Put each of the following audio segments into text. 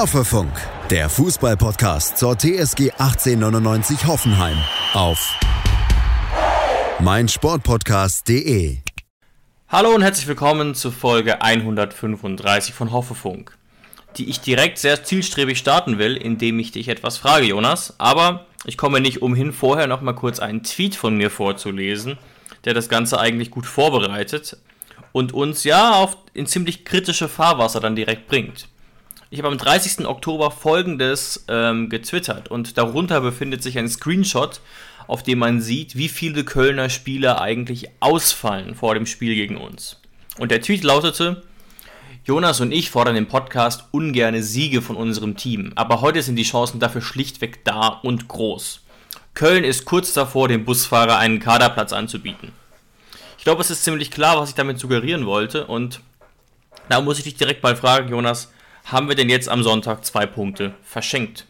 Hoffefunk, der Fußballpodcast zur TSG 1899 Hoffenheim auf meinsportpodcast.de. Hallo und herzlich willkommen zur Folge 135 von Hoffefunk, die ich direkt sehr zielstrebig starten will, indem ich dich etwas frage, Jonas. Aber ich komme nicht umhin, vorher noch mal kurz einen Tweet von mir vorzulesen, der das Ganze eigentlich gut vorbereitet und uns ja auf in ziemlich kritische Fahrwasser dann direkt bringt. Ich habe am 30. Oktober folgendes ähm, getwittert und darunter befindet sich ein Screenshot, auf dem man sieht, wie viele Kölner Spieler eigentlich ausfallen vor dem Spiel gegen uns. Und der Tweet lautete, Jonas und ich fordern im Podcast ungerne Siege von unserem Team, aber heute sind die Chancen dafür schlichtweg da und groß. Köln ist kurz davor, dem Busfahrer einen Kaderplatz anzubieten. Ich glaube, es ist ziemlich klar, was ich damit suggerieren wollte. Und da muss ich dich direkt mal fragen, Jonas, haben wir denn jetzt am Sonntag zwei Punkte verschenkt?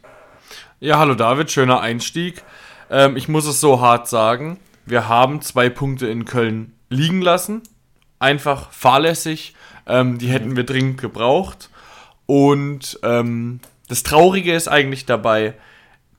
Ja, hallo David, schöner Einstieg. Ähm, ich muss es so hart sagen, wir haben zwei Punkte in Köln liegen lassen. Einfach fahrlässig. Ähm, die hätten wir dringend gebraucht. Und ähm, das Traurige ist eigentlich dabei,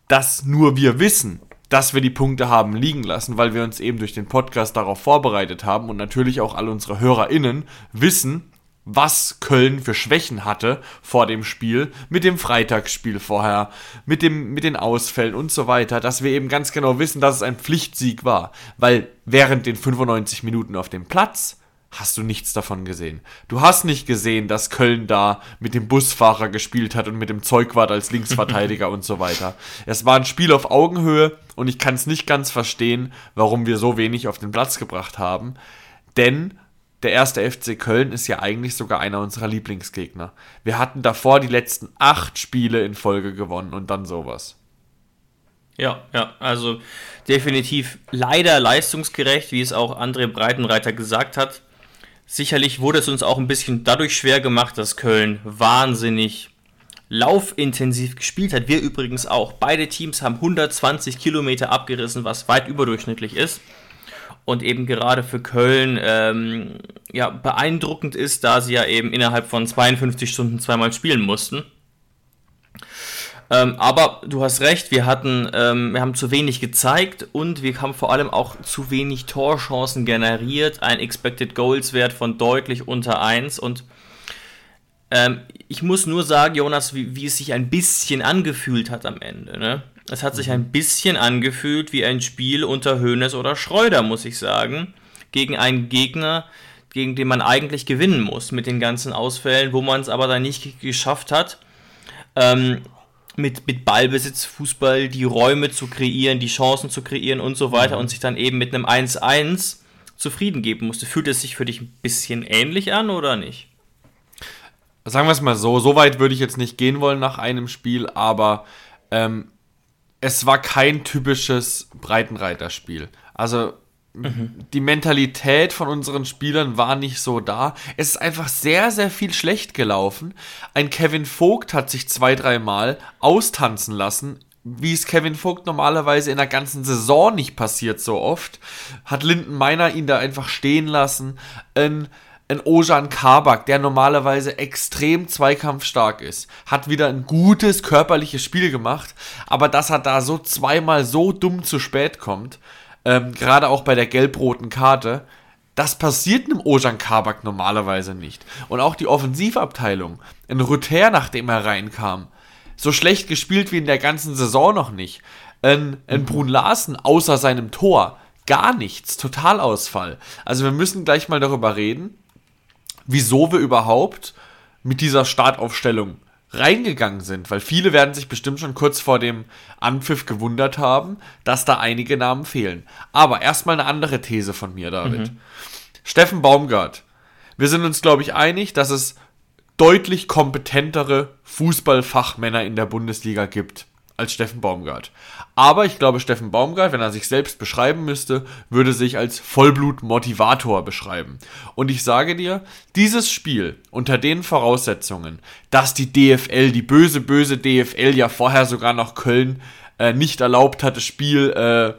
dass nur wir wissen, dass wir die Punkte haben liegen lassen, weil wir uns eben durch den Podcast darauf vorbereitet haben und natürlich auch alle unsere HörerInnen wissen, was Köln für Schwächen hatte vor dem Spiel, mit dem Freitagsspiel vorher, mit, dem, mit den Ausfällen und so weiter, dass wir eben ganz genau wissen, dass es ein Pflichtsieg war. Weil während den 95 Minuten auf dem Platz hast du nichts davon gesehen. Du hast nicht gesehen, dass Köln da mit dem Busfahrer gespielt hat und mit dem Zeugwart als Linksverteidiger und so weiter. Es war ein Spiel auf Augenhöhe und ich kann es nicht ganz verstehen, warum wir so wenig auf den Platz gebracht haben. Denn der erste FC Köln ist ja eigentlich sogar einer unserer Lieblingsgegner. Wir hatten davor die letzten acht Spiele in Folge gewonnen und dann sowas. Ja, ja, also definitiv leider leistungsgerecht, wie es auch André Breitenreiter gesagt hat. Sicherlich wurde es uns auch ein bisschen dadurch schwer gemacht, dass Köln wahnsinnig laufintensiv gespielt hat. Wir übrigens auch. Beide Teams haben 120 Kilometer abgerissen, was weit überdurchschnittlich ist. Und eben gerade für Köln ähm, ja, beeindruckend ist, da sie ja eben innerhalb von 52 Stunden zweimal spielen mussten. Ähm, aber du hast recht, wir hatten, ähm, wir haben zu wenig gezeigt und wir haben vor allem auch zu wenig Torchancen generiert. Ein Expected Goals Wert von deutlich unter 1 und ähm, ich muss nur sagen, Jonas, wie, wie, es sich ein bisschen angefühlt hat am Ende. Ne? Es hat sich mhm. ein bisschen angefühlt wie ein Spiel unter Hoeneß oder Schreuder, muss ich sagen, gegen einen Gegner, gegen den man eigentlich gewinnen muss mit den ganzen Ausfällen, wo man es aber dann nicht geschafft hat. Ähm, mit, mit Ballbesitz, Fußball die Räume zu kreieren, die Chancen zu kreieren und so weiter mhm. und sich dann eben mit einem 1-1 zufrieden geben musste. Fühlt es sich für dich ein bisschen ähnlich an oder nicht? Sagen wir es mal so, so weit würde ich jetzt nicht gehen wollen nach einem Spiel, aber ähm, es war kein typisches Breitenreiterspiel. Also die Mentalität von unseren Spielern war nicht so da. Es ist einfach sehr, sehr viel schlecht gelaufen. Ein Kevin Vogt hat sich zwei, dreimal austanzen lassen, wie es Kevin Vogt normalerweise in der ganzen Saison nicht passiert so oft. Hat Linden Meiner ihn da einfach stehen lassen. Ein, ein Ojan Kabak, der normalerweise extrem zweikampfstark ist, hat wieder ein gutes körperliches Spiel gemacht, aber dass er da so zweimal so dumm zu spät kommt, ähm, gerade auch bei der gelb-roten Karte, das passiert einem Ojan Kabak normalerweise nicht. Und auch die Offensivabteilung, in Rüther, nachdem er reinkam, so schlecht gespielt wie in der ganzen Saison noch nicht. Ein, ein Brun Larsen außer seinem Tor, gar nichts, Totalausfall. Also wir müssen gleich mal darüber reden, wieso wir überhaupt mit dieser Startaufstellung reingegangen sind, weil viele werden sich bestimmt schon kurz vor dem Anpfiff gewundert haben, dass da einige Namen fehlen. Aber erstmal eine andere These von mir, David. Mhm. Steffen Baumgart. Wir sind uns, glaube ich, einig, dass es deutlich kompetentere Fußballfachmänner in der Bundesliga gibt als Steffen Baumgart. Aber ich glaube, Steffen Baumgart, wenn er sich selbst beschreiben müsste, würde sich als Vollblut-Motivator beschreiben. Und ich sage dir, dieses Spiel unter den Voraussetzungen, dass die DFL, die böse, böse DFL ja vorher sogar noch Köln äh, nicht erlaubt hat, das Spiel, äh,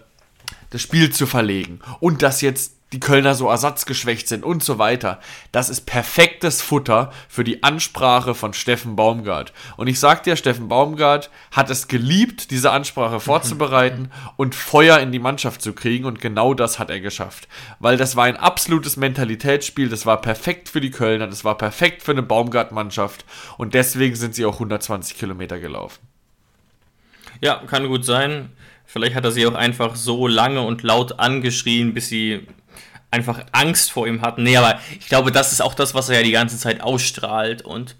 das Spiel zu verlegen und dass jetzt die Kölner so ersatzgeschwächt sind und so weiter. Das ist perfektes Futter für die Ansprache von Steffen Baumgart. Und ich sag dir, Steffen Baumgart hat es geliebt, diese Ansprache vorzubereiten und Feuer in die Mannschaft zu kriegen und genau das hat er geschafft. Weil das war ein absolutes Mentalitätsspiel, das war perfekt für die Kölner, das war perfekt für eine Baumgart-Mannschaft und deswegen sind sie auch 120 Kilometer gelaufen. Ja, kann gut sein. Vielleicht hat er sie auch einfach so lange und laut angeschrien, bis sie einfach Angst vor ihm hatten. Nee, aber ich glaube, das ist auch das, was er ja die ganze Zeit ausstrahlt und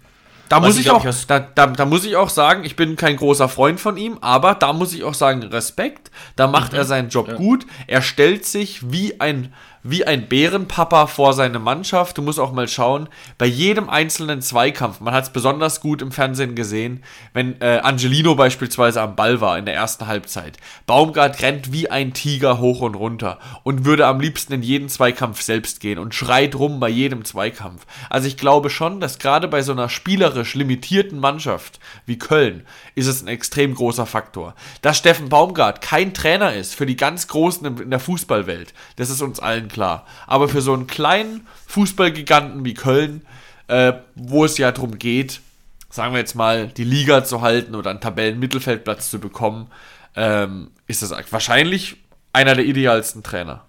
da muss ich, auch, ich da, da, da, muss ich auch sagen, ich bin kein großer Freund von ihm, aber da muss ich auch sagen, Respekt. Da macht mhm. er seinen Job ja. gut. Er stellt sich wie ein wie ein Bärenpapa vor seine Mannschaft. Du musst auch mal schauen, bei jedem einzelnen Zweikampf, man hat es besonders gut im Fernsehen gesehen, wenn äh, Angelino beispielsweise am Ball war in der ersten Halbzeit. Baumgart rennt wie ein Tiger hoch und runter und würde am liebsten in jeden Zweikampf selbst gehen und schreit rum bei jedem Zweikampf. Also ich glaube schon, dass gerade bei so einer spielerisch limitierten Mannschaft wie Köln ist es ein extrem großer Faktor. Dass Steffen Baumgart kein Trainer ist für die ganz Großen in der Fußballwelt, das ist uns allen klar. Aber für so einen kleinen Fußballgiganten wie Köln, äh, wo es ja darum geht, sagen wir jetzt mal, die Liga zu halten oder einen Tabellenmittelfeldplatz zu bekommen, ähm, ist das wahrscheinlich einer der idealsten Trainer.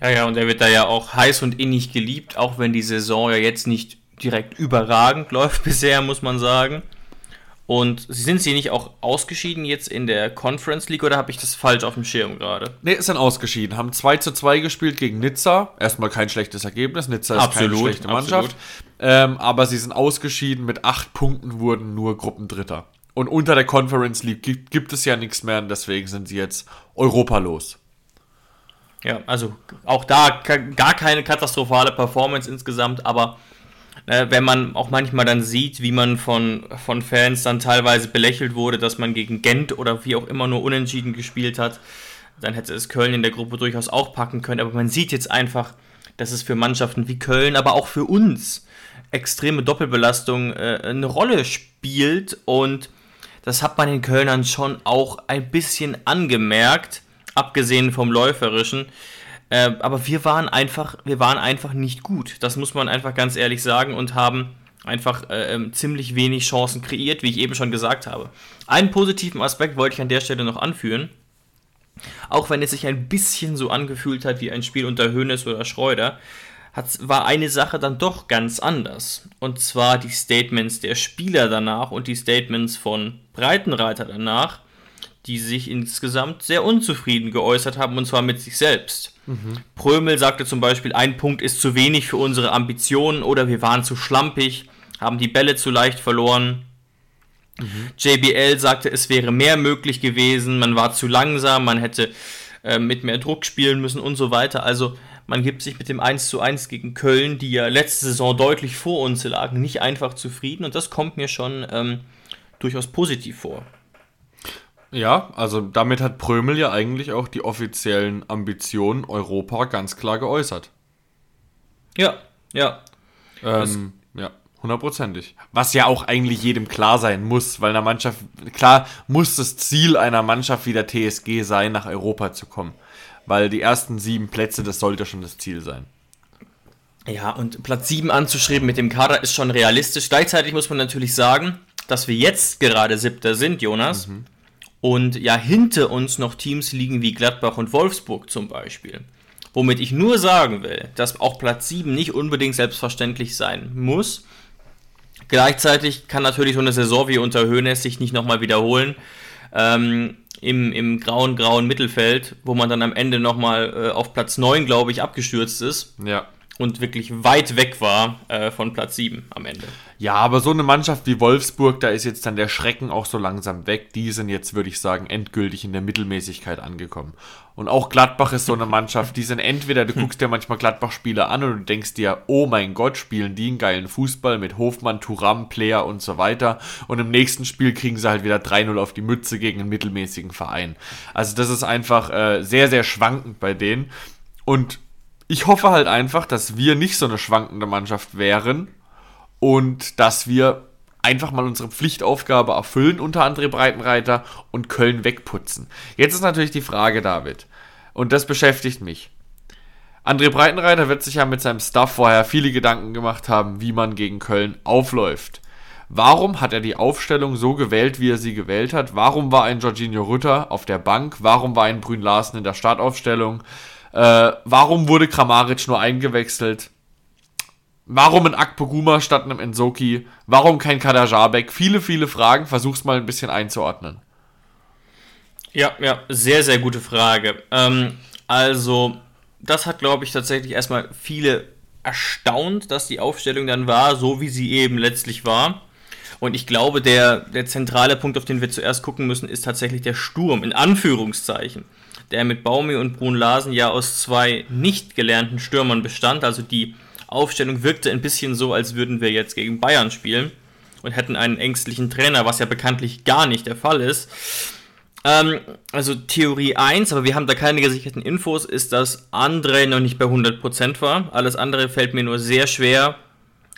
Ja, ja, und er wird da ja auch heiß und innig geliebt, auch wenn die Saison ja jetzt nicht direkt überragend läuft bisher, muss man sagen. Und sind sie nicht auch ausgeschieden jetzt in der Conference League oder habe ich das falsch auf dem Schirm gerade? Ne, sind ausgeschieden. Haben 2 zu 2 gespielt gegen Nizza. Erstmal kein schlechtes Ergebnis. Nizza ist absolut, keine schlechte Mannschaft. Ähm, aber sie sind ausgeschieden. Mit 8 Punkten wurden nur Gruppendritter. Und unter der Conference League gibt, gibt es ja nichts mehr. Und deswegen sind sie jetzt europalos. Ja, also auch da gar keine katastrophale Performance insgesamt, aber wenn man auch manchmal dann sieht, wie man von, von Fans dann teilweise belächelt wurde, dass man gegen Gent oder wie auch immer nur unentschieden gespielt hat, dann hätte es Köln in der Gruppe durchaus auch packen können. Aber man sieht jetzt einfach, dass es für Mannschaften wie Köln, aber auch für uns extreme Doppelbelastung äh, eine Rolle spielt und das hat man den Kölnern schon auch ein bisschen angemerkt, abgesehen vom läuferischen. Äh, aber wir waren einfach, wir waren einfach nicht gut. Das muss man einfach ganz ehrlich sagen und haben einfach äh, ähm, ziemlich wenig Chancen kreiert, wie ich eben schon gesagt habe. Einen positiven Aspekt wollte ich an der Stelle noch anführen. Auch wenn es sich ein bisschen so angefühlt hat wie ein Spiel unter Hoeneß oder Schreuder, war eine Sache dann doch ganz anders. Und zwar die Statements der Spieler danach und die Statements von Breitenreiter danach, die sich insgesamt sehr unzufrieden geäußert haben, und zwar mit sich selbst. Mhm. Prömel sagte zum Beispiel, ein Punkt ist zu wenig für unsere Ambitionen oder wir waren zu schlampig, haben die Bälle zu leicht verloren. Mhm. JBL sagte, es wäre mehr möglich gewesen, man war zu langsam, man hätte äh, mit mehr Druck spielen müssen und so weiter. Also man gibt sich mit dem 1 zu 1 gegen Köln, die ja letzte Saison deutlich vor uns lagen, nicht einfach zufrieden und das kommt mir schon ähm, durchaus positiv vor. Ja, also damit hat Prömel ja eigentlich auch die offiziellen Ambitionen Europa ganz klar geäußert. Ja, ja. Ähm, ja, hundertprozentig. Was ja auch eigentlich jedem klar sein muss, weil einer Mannschaft, klar muss das Ziel einer Mannschaft wie der TSG sein, nach Europa zu kommen. Weil die ersten sieben Plätze, das sollte schon das Ziel sein. Ja, und Platz 7 anzuschreiben mit dem Kader ist schon realistisch. Gleichzeitig muss man natürlich sagen, dass wir jetzt gerade siebter sind, Jonas. Mhm und ja hinter uns noch Teams liegen wie Gladbach und Wolfsburg zum Beispiel. Womit ich nur sagen will, dass auch Platz 7 nicht unbedingt selbstverständlich sein muss. Gleichzeitig kann natürlich so eine Saison wie unter Höhnes sich nicht nochmal wiederholen. Ähm, im, im grauen, grauen Mittelfeld, wo man dann am Ende nochmal äh, auf Platz 9, glaube ich, abgestürzt ist. Ja und wirklich weit weg war äh, von Platz 7 am Ende. Ja, aber so eine Mannschaft wie Wolfsburg, da ist jetzt dann der Schrecken auch so langsam weg. Die sind jetzt, würde ich sagen, endgültig in der Mittelmäßigkeit angekommen. Und auch Gladbach ist so eine Mannschaft, die sind entweder, du guckst dir manchmal Gladbach-Spiele an und du denkst dir, oh mein Gott, spielen die einen geilen Fußball mit Hofmann, Turam, Player und so weiter. Und im nächsten Spiel kriegen sie halt wieder 3-0 auf die Mütze gegen einen mittelmäßigen Verein. Also das ist einfach äh, sehr, sehr schwankend bei denen. Und ich hoffe halt einfach, dass wir nicht so eine schwankende Mannschaft wären und dass wir einfach mal unsere Pflichtaufgabe erfüllen unter André Breitenreiter und Köln wegputzen. Jetzt ist natürlich die Frage, David, und das beschäftigt mich. André Breitenreiter wird sich ja mit seinem Staff vorher viele Gedanken gemacht haben, wie man gegen Köln aufläuft. Warum hat er die Aufstellung so gewählt, wie er sie gewählt hat? Warum war ein Jorginho Rütter auf der Bank? Warum war ein Brün Larsen in der Startaufstellung? Äh, warum wurde Kramaric nur eingewechselt? Warum ein Akpoguma statt einem Enzoki? Warum kein Kadajabek? Viele, viele Fragen. Versuch's mal ein bisschen einzuordnen. Ja, ja, sehr, sehr gute Frage. Ähm, also, das hat, glaube ich, tatsächlich erstmal viele erstaunt, dass die Aufstellung dann war, so wie sie eben letztlich war. Und ich glaube, der, der zentrale Punkt, auf den wir zuerst gucken müssen, ist tatsächlich der Sturm, in Anführungszeichen, der mit Baumi und Brun Larsen ja aus zwei nicht gelernten Stürmern bestand. Also die Aufstellung wirkte ein bisschen so, als würden wir jetzt gegen Bayern spielen und hätten einen ängstlichen Trainer, was ja bekanntlich gar nicht der Fall ist. Ähm, also Theorie 1, aber wir haben da keine gesicherten Infos, ist, dass André noch nicht bei 100% war. Alles andere fällt mir nur sehr schwer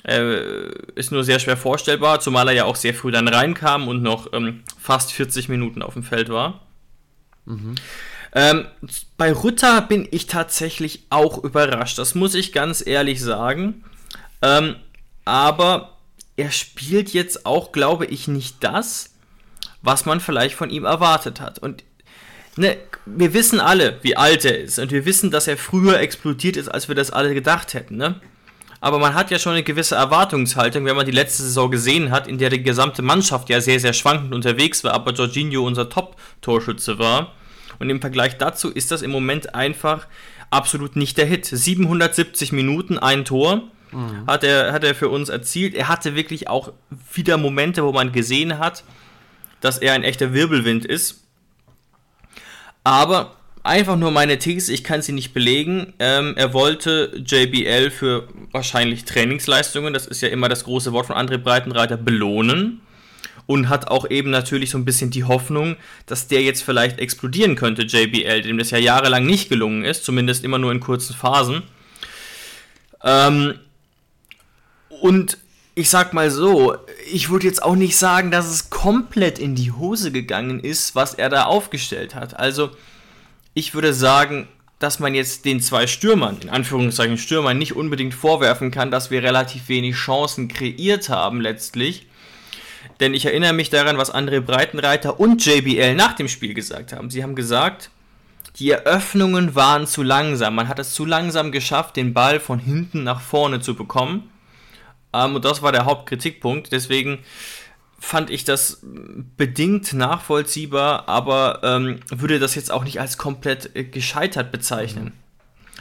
äh, ist nur sehr schwer vorstellbar, zumal er ja auch sehr früh dann reinkam und noch ähm, fast 40 Minuten auf dem Feld war. Mhm. Ähm, bei Rutter bin ich tatsächlich auch überrascht, das muss ich ganz ehrlich sagen. Ähm, aber er spielt jetzt auch, glaube ich, nicht das, was man vielleicht von ihm erwartet hat. Und ne, wir wissen alle, wie alt er ist. Und wir wissen, dass er früher explodiert ist, als wir das alle gedacht hätten. Ne? aber man hat ja schon eine gewisse Erwartungshaltung, wenn man die letzte Saison gesehen hat, in der die gesamte Mannschaft ja sehr, sehr schwankend unterwegs war, aber Jorginho unser Top-Torschütze war. Und im Vergleich dazu ist das im Moment einfach absolut nicht der Hit. 770 Minuten, ein Tor mhm. hat, er, hat er für uns erzielt. Er hatte wirklich auch wieder Momente, wo man gesehen hat, dass er ein echter Wirbelwind ist. Aber einfach nur meine These, ich kann sie nicht belegen. Ähm, er wollte JBL für wahrscheinlich Trainingsleistungen, das ist ja immer das große Wort von André Breitenreiter, belohnen. Und hat auch eben natürlich so ein bisschen die Hoffnung, dass der jetzt vielleicht explodieren könnte, JBL, dem das ja jahrelang nicht gelungen ist, zumindest immer nur in kurzen Phasen. Ähm, und ich sag mal so, ich würde jetzt auch nicht sagen, dass es komplett in die Hose gegangen ist, was er da aufgestellt hat. Also, ich würde sagen, dass man jetzt den zwei Stürmern, in Anführungszeichen Stürmern, nicht unbedingt vorwerfen kann, dass wir relativ wenig Chancen kreiert haben letztlich. Denn ich erinnere mich daran, was André Breitenreiter und JBL nach dem Spiel gesagt haben. Sie haben gesagt, die Eröffnungen waren zu langsam. Man hat es zu langsam geschafft, den Ball von hinten nach vorne zu bekommen. Ähm, und das war der Hauptkritikpunkt. Deswegen fand ich das bedingt nachvollziehbar, aber ähm, würde das jetzt auch nicht als komplett äh, gescheitert bezeichnen.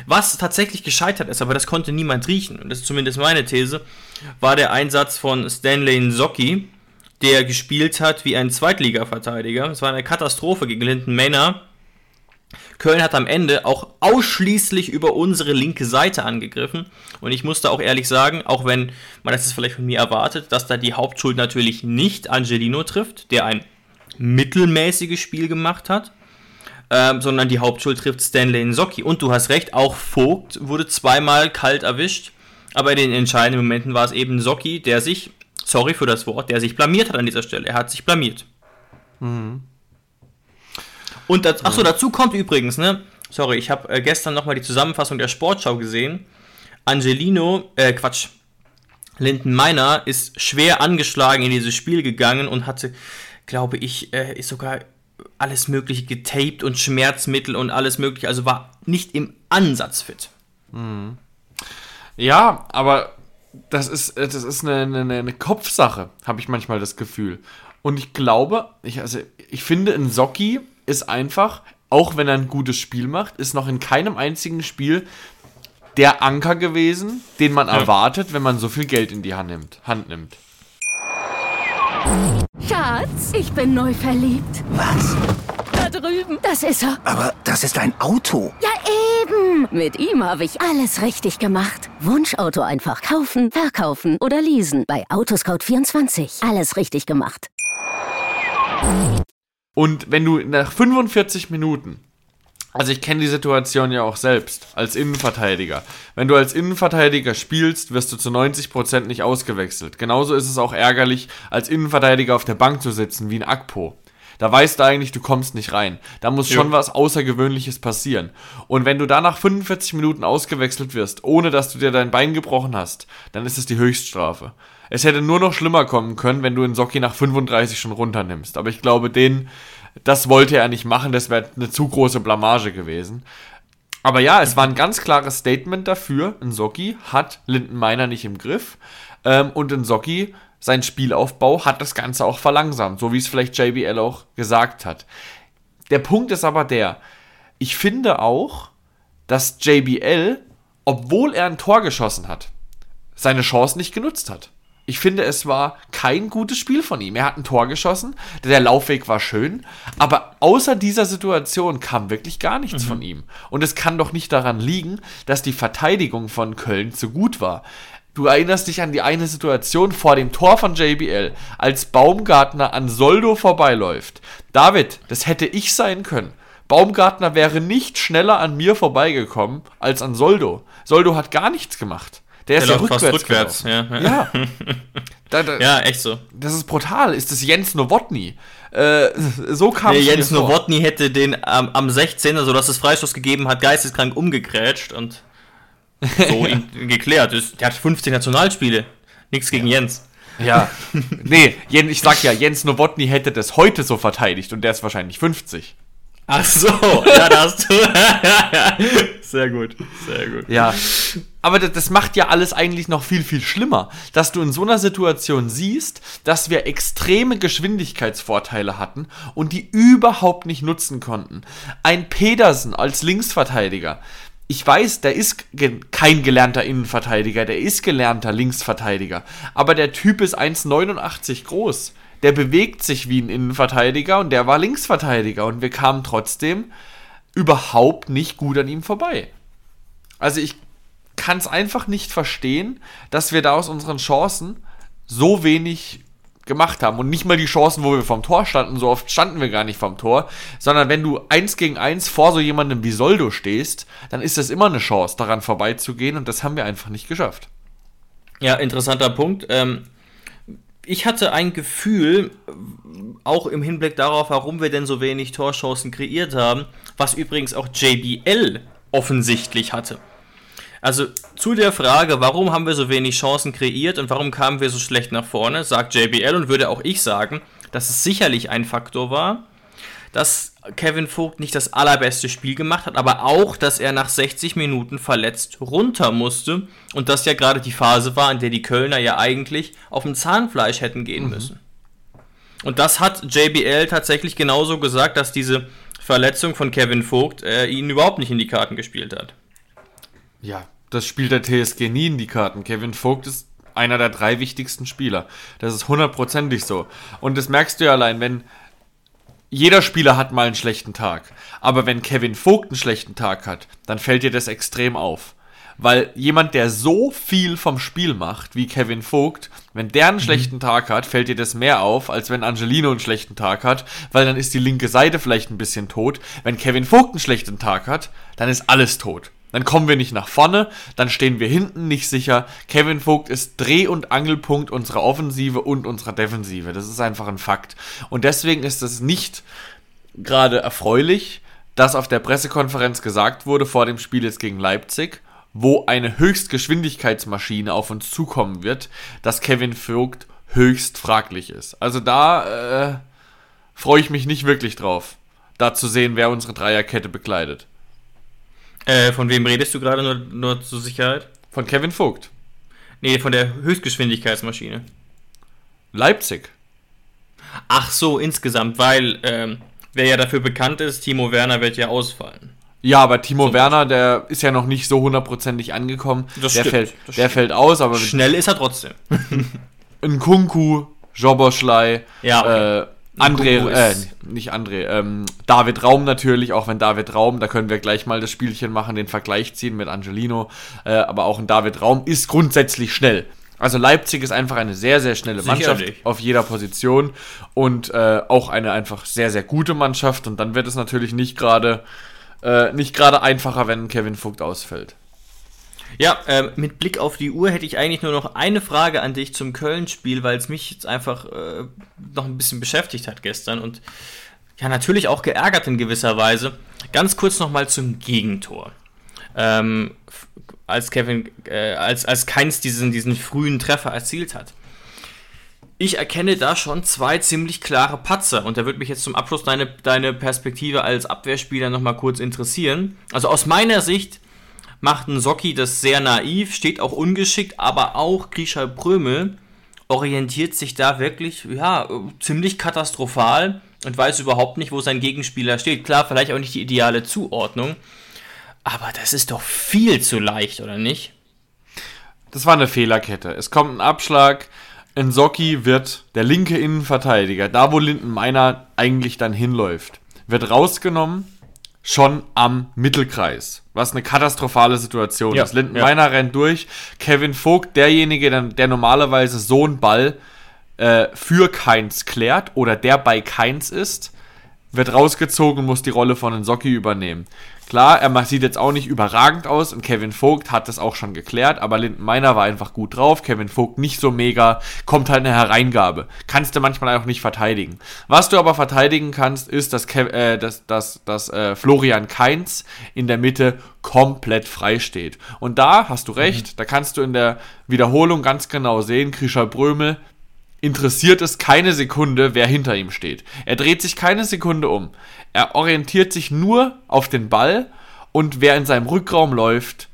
Was tatsächlich gescheitert ist, aber das konnte niemand riechen, und das ist zumindest meine These, war der Einsatz von Stanley Nsocki, der gespielt hat wie ein Zweitliga-Verteidiger. Es war eine Katastrophe gegen Linden Maynard Köln hat am Ende auch ausschließlich über unsere linke Seite angegriffen. Und ich musste auch ehrlich sagen, auch wenn man das vielleicht von mir erwartet, dass da die Hauptschuld natürlich nicht Angelino trifft, der ein mittelmäßiges Spiel gemacht hat, ähm, sondern die Hauptschuld trifft Stanley Nsocki. Und du hast recht, auch Vogt wurde zweimal kalt erwischt. Aber in den entscheidenden Momenten war es eben Nsocki, der sich, sorry für das Wort, der sich blamiert hat an dieser Stelle. Er hat sich blamiert. Mhm. Und das, achso, dazu kommt übrigens, ne? Sorry, ich habe äh, gestern nochmal die Zusammenfassung der Sportschau gesehen. Angelino, äh, Quatsch. Linden Meiner ist schwer angeschlagen in dieses Spiel gegangen und hatte, glaube ich, äh, ist sogar alles Mögliche getaped und Schmerzmittel und alles Mögliche. Also war nicht im Ansatz fit. Mhm. Ja, aber das ist, das ist eine, eine, eine Kopfsache, habe ich manchmal das Gefühl. Und ich glaube, ich, also, ich finde, in Socki ist einfach, auch wenn er ein gutes Spiel macht, ist noch in keinem einzigen Spiel der Anker gewesen, den man ja. erwartet, wenn man so viel Geld in die Hand nimmt. Hand nimmt. Schatz, ich bin neu verliebt. Was? Drüben. Das ist er. Aber das ist ein Auto. Ja, eben. Mit ihm habe ich alles richtig gemacht. Wunschauto einfach kaufen, verkaufen oder leasen. Bei Autoscout24. Alles richtig gemacht. Und wenn du nach 45 Minuten, also ich kenne die Situation ja auch selbst als Innenverteidiger, wenn du als Innenverteidiger spielst, wirst du zu 90% nicht ausgewechselt. Genauso ist es auch ärgerlich, als Innenverteidiger auf der Bank zu sitzen, wie ein Akpo. Da weißt du eigentlich, du kommst nicht rein. Da muss schon was Außergewöhnliches passieren. Und wenn du da nach 45 Minuten ausgewechselt wirst, ohne dass du dir dein Bein gebrochen hast, dann ist es die Höchststrafe. Es hätte nur noch schlimmer kommen können, wenn du in Socki nach 35 schon runternimmst. Aber ich glaube, den, das wollte er nicht machen, das wäre eine zu große Blamage gewesen. Aber ja, es war ein ganz klares Statement dafür. Socki hat Linden Meiner nicht im Griff. Ähm, und Socki, sein Spielaufbau, hat das Ganze auch verlangsamt, so wie es vielleicht JBL auch gesagt hat. Der Punkt ist aber der, ich finde auch, dass JBL, obwohl er ein Tor geschossen hat, seine Chance nicht genutzt hat. Ich finde, es war kein gutes Spiel von ihm. Er hat ein Tor geschossen, der Laufweg war schön, aber außer dieser Situation kam wirklich gar nichts mhm. von ihm. Und es kann doch nicht daran liegen, dass die Verteidigung von Köln zu gut war. Du erinnerst dich an die eine Situation vor dem Tor von JBL, als Baumgartner an Soldo vorbeiläuft. David, das hätte ich sein können. Baumgartner wäre nicht schneller an mir vorbeigekommen als an Soldo. Soldo hat gar nichts gemacht. Der, der ist ja rückwärts. Fast rückwärts. Ja, ja. ja. Da, da, ja, echt so. Das ist brutal. Ist das Jens Nowotny? Äh, so kam nee, es Jens Nowotny hätte den ähm, am 16., also dass es Freistoß gegeben hat, geisteskrank umgegrätscht und so geklärt. Der hat 15 Nationalspiele. Nichts gegen Jens. Ja. nee, ich sag ja, Jens Nowotny hätte das heute so verteidigt und der ist wahrscheinlich 50. Ach so, ja, da hast du. sehr gut, sehr gut. Ja. Aber das, das, macht ja alles eigentlich noch viel, viel schlimmer, dass du in so einer Situation siehst, dass wir extreme Geschwindigkeitsvorteile hatten und die überhaupt nicht nutzen konnten. Ein Pedersen als Linksverteidiger. Ich weiß, der ist ge kein gelernter Innenverteidiger, der ist gelernter Linksverteidiger. Aber der Typ ist 1,89 groß der bewegt sich wie ein Innenverteidiger und der war Linksverteidiger und wir kamen trotzdem überhaupt nicht gut an ihm vorbei. Also ich kann es einfach nicht verstehen, dass wir da aus unseren Chancen so wenig gemacht haben und nicht mal die Chancen, wo wir vom Tor standen, so oft standen wir gar nicht vom Tor, sondern wenn du eins gegen eins vor so jemandem wie Soldo stehst, dann ist das immer eine Chance, daran vorbeizugehen und das haben wir einfach nicht geschafft. Ja, interessanter Punkt. Ähm, ich hatte ein Gefühl, auch im Hinblick darauf, warum wir denn so wenig Torchancen kreiert haben, was übrigens auch JBL offensichtlich hatte. Also zu der Frage, warum haben wir so wenig Chancen kreiert und warum kamen wir so schlecht nach vorne, sagt JBL und würde auch ich sagen, dass es sicherlich ein Faktor war, dass Kevin Vogt nicht das allerbeste Spiel gemacht hat, aber auch, dass er nach 60 Minuten verletzt runter musste und das ja gerade die Phase war, in der die Kölner ja eigentlich auf dem Zahnfleisch hätten gehen mhm. müssen. Und das hat JBL tatsächlich genauso gesagt, dass diese Verletzung von Kevin Vogt äh, ihnen überhaupt nicht in die Karten gespielt hat. Ja, das spielt der TSG nie in die Karten. Kevin Vogt ist einer der drei wichtigsten Spieler. Das ist hundertprozentig so. Und das merkst du ja allein, wenn jeder Spieler hat mal einen schlechten Tag. Aber wenn Kevin Vogt einen schlechten Tag hat, dann fällt dir das extrem auf. Weil jemand, der so viel vom Spiel macht wie Kevin Vogt, wenn der einen mhm. schlechten Tag hat, fällt dir das mehr auf, als wenn Angelino einen schlechten Tag hat, weil dann ist die linke Seite vielleicht ein bisschen tot. Wenn Kevin Vogt einen schlechten Tag hat, dann ist alles tot. Dann kommen wir nicht nach vorne, dann stehen wir hinten nicht sicher. Kevin Vogt ist Dreh- und Angelpunkt unserer Offensive und unserer Defensive. Das ist einfach ein Fakt. Und deswegen ist es nicht gerade erfreulich, dass auf der Pressekonferenz gesagt wurde vor dem Spiel jetzt gegen Leipzig, wo eine Höchstgeschwindigkeitsmaschine auf uns zukommen wird, dass Kevin Vogt höchst fraglich ist. Also da äh, freue ich mich nicht wirklich drauf, da zu sehen, wer unsere Dreierkette bekleidet. Äh, von wem redest du gerade nur, nur zur Sicherheit? Von Kevin Vogt. Nee, von der Höchstgeschwindigkeitsmaschine. Leipzig. Ach so, insgesamt, weil ähm, wer ja dafür bekannt ist, Timo Werner wird ja ausfallen. Ja, aber Timo so Werner, der ist ja noch nicht so hundertprozentig angekommen. Das der stimmt, fällt, der stimmt. fällt aus, aber schnell ist er trotzdem. ein Kunku, Joboschlei, ja, okay. äh, André, äh, nicht André, ähm, David Raum natürlich, auch wenn David Raum, da können wir gleich mal das Spielchen machen, den Vergleich ziehen mit Angelino, äh, aber auch ein David Raum ist grundsätzlich schnell. Also Leipzig ist einfach eine sehr, sehr schnelle Mannschaft Sicherlich. auf jeder Position und äh, auch eine einfach sehr, sehr gute Mannschaft und dann wird es natürlich nicht gerade äh, nicht gerade einfacher, wenn Kevin Vogt ausfällt. Ja, äh, mit Blick auf die Uhr hätte ich eigentlich nur noch eine Frage an dich zum Köln-Spiel, weil es mich jetzt einfach äh, noch ein bisschen beschäftigt hat gestern und ja natürlich auch geärgert in gewisser Weise. Ganz kurz nochmal zum Gegentor. Ähm, als Kevin, äh, als, als Keins diesen, diesen frühen Treffer erzielt hat. Ich erkenne da schon zwei ziemlich klare Patzer und da würde mich jetzt zum Abschluss deine, deine Perspektive als Abwehrspieler nochmal kurz interessieren. Also aus meiner Sicht macht ein Socki das sehr naiv, steht auch ungeschickt, aber auch Grisha Prömel orientiert sich da wirklich, ja, ziemlich katastrophal und weiß überhaupt nicht, wo sein Gegenspieler steht. Klar, vielleicht auch nicht die ideale Zuordnung, aber das ist doch viel zu leicht, oder nicht? Das war eine Fehlerkette. Es kommt ein Abschlag. Nsocki wird der linke Innenverteidiger, da wo Linden Meiner eigentlich dann hinläuft, wird rausgenommen, schon am Mittelkreis. Was eine katastrophale Situation Ja, ist. Linden ja. Rennt durch. Kevin Vogt, derjenige, der, der normalerweise so einen Ball äh, für Keins klärt oder der bei Keins ist, wird rausgezogen und muss die Rolle von Nsocki übernehmen. Klar, er sieht jetzt auch nicht überragend aus und Kevin Vogt hat das auch schon geklärt, aber Linden Meiner war einfach gut drauf, Kevin Vogt nicht so mega, kommt halt eine Hereingabe. Kannst du manchmal auch nicht verteidigen. Was du aber verteidigen kannst, ist, dass, Kev äh, dass, dass, dass äh, Florian Kainz in der Mitte komplett frei steht. Und da hast du recht, da kannst du in der Wiederholung ganz genau sehen, Krischer Brömel interessiert es keine Sekunde, wer hinter ihm steht. Er dreht sich keine Sekunde um. Er orientiert sich nur auf den Ball und wer in seinem Rückraum läuft,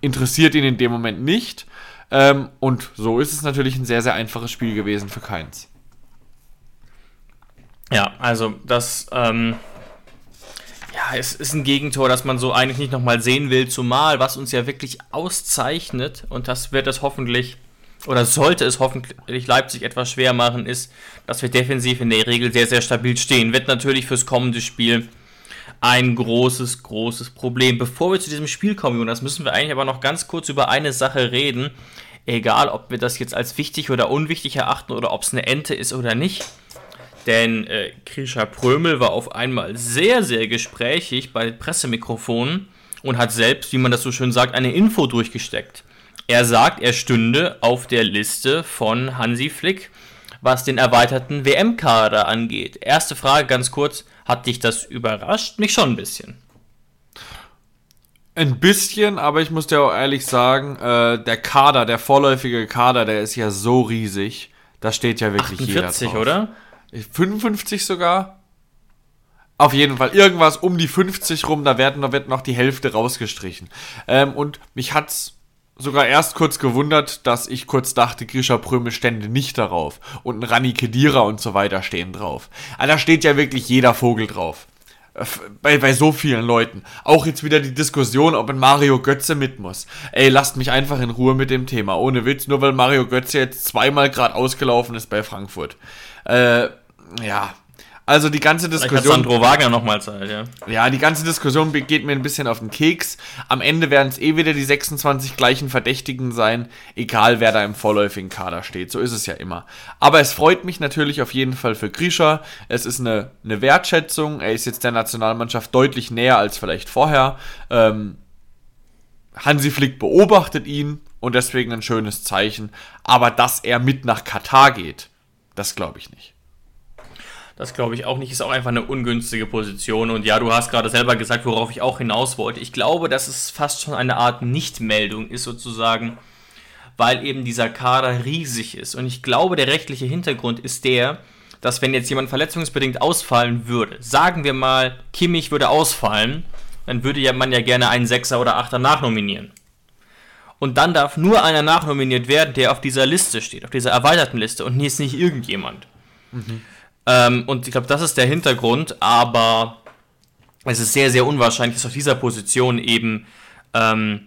interessiert ihn in dem Moment nicht. Ähm, und so ist es natürlich ein sehr, sehr einfaches Spiel gewesen für Keins. Ja, also das, ähm, ja, es ist ein Gegentor, das man so eigentlich nicht nochmal sehen will, zumal was uns ja wirklich auszeichnet, und das wird es hoffentlich, oder sollte es hoffentlich Leipzig etwas schwer machen, ist, dass wir defensiv in der Regel sehr, sehr stabil stehen. Wird natürlich fürs kommende Spiel ein großes, großes Problem. Bevor wir zu diesem Spiel kommen, Jonas, müssen wir eigentlich aber noch ganz kurz über eine Sache reden. Egal, ob wir das jetzt als wichtig oder unwichtig erachten oder ob es eine Ente ist oder nicht. Denn äh, Krisha Prömel war auf einmal sehr, sehr gesprächig bei Pressemikrofonen und hat selbst, wie man das so schön sagt, eine Info durchgesteckt. Er sagt, er stünde auf der Liste von Hansi Flick, was den erweiterten WM-Kader angeht. Erste Frage ganz kurz, hat dich das überrascht? Mich schon ein bisschen. Ein bisschen, aber ich muss dir auch ehrlich sagen, äh, der Kader, der vorläufige Kader, der ist ja so riesig. Da steht ja wirklich 48, jeder drauf. oder? 55 sogar? Auf jeden Fall. Irgendwas um die 50 rum, da, werden, da wird noch die Hälfte rausgestrichen. Ähm, und mich hat's sogar erst kurz gewundert, dass ich kurz dachte, Grisha Prömel stände nicht darauf. Und ein Rani Kedira und so weiter stehen drauf. Aber da steht ja wirklich jeder Vogel drauf. Äh, Bei, bei so vielen Leuten. Auch jetzt wieder die Diskussion, ob ein Mario Götze mit muss. Ey, lasst mich einfach in Ruhe mit dem Thema. Ohne Witz, nur weil Mario Götze jetzt zweimal gerade ausgelaufen ist bei Frankfurt. Äh, ja. Also die ganze Vielleicht hat Diskussion. Sandro Wagner nochmal Zeit, ja. Ja, die ganze Diskussion geht mir ein bisschen auf den Keks. Am Ende werden es eh wieder die 26 gleichen Verdächtigen sein, egal wer da im vorläufigen Kader steht. So ist es ja immer. Aber es freut mich natürlich auf jeden Fall für Grisha. Es ist eine, eine Wertschätzung. Er ist jetzt der Nationalmannschaft deutlich näher als vielleicht vorher. Ähm, Hansi Flick beobachtet ihn und deswegen ein schönes Zeichen. Aber dass er mit nach Katar geht, das glaube ich nicht. Das glaube ich auch nicht, ist auch einfach eine ungünstige Position. Und ja, du hast gerade selber gesagt, worauf ich auch hinaus wollte. Ich glaube, dass es fast schon eine Art Nichtmeldung ist, sozusagen, weil eben dieser Kader riesig ist. Und ich glaube, der rechtliche Hintergrund ist der, dass wenn jetzt jemand verletzungsbedingt ausfallen würde, sagen wir mal, Kimmich würde ausfallen, dann würde ja man ja gerne einen Sechser oder Achter nachnominieren. Und dann darf nur einer nachnominiert werden, der auf dieser Liste steht, auf dieser erweiterten Liste und jetzt nicht irgendjemand. Ähm, und ich glaube, das ist der Hintergrund, aber es ist sehr, sehr unwahrscheinlich, dass auf dieser Position eben ähm,